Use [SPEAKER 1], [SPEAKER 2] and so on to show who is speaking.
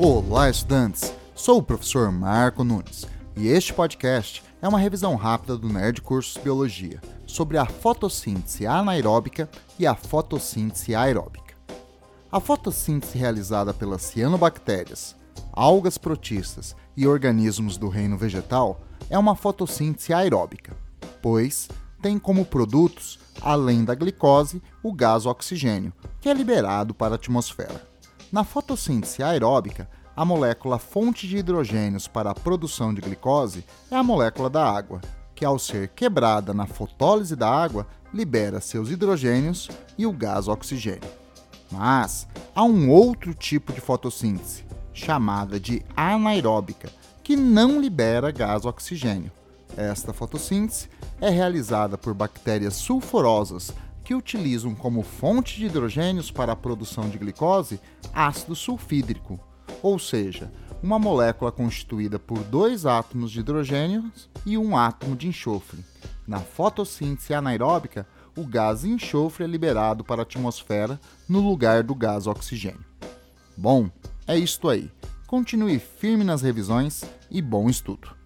[SPEAKER 1] Olá, estudantes! Sou o professor Marco Nunes e este podcast é uma revisão rápida do Nerd Cursos Biologia sobre a fotossíntese anaeróbica e a fotossíntese aeróbica. A fotossíntese realizada pelas cianobactérias, algas protistas e organismos do reino vegetal é uma fotossíntese aeróbica, pois tem como produtos, além da glicose, o gás oxigênio, que é liberado para a atmosfera. Na fotossíntese aeróbica, a molécula fonte de hidrogênios para a produção de glicose é a molécula da água, que ao ser quebrada na fotólise da água, libera seus hidrogênios e o gás oxigênio. Mas há um outro tipo de fotossíntese, chamada de anaeróbica, que não libera gás oxigênio. Esta fotossíntese é realizada por bactérias sulfurosas que utilizam como fonte de hidrogênios para a produção de glicose ácido sulfídrico, ou seja, uma molécula constituída por dois átomos de hidrogênio e um átomo de enxofre. Na fotossíntese anaeróbica, o gás enxofre é liberado para a atmosfera no lugar do gás oxigênio. Bom, é isto aí. Continue firme nas revisões e bom estudo!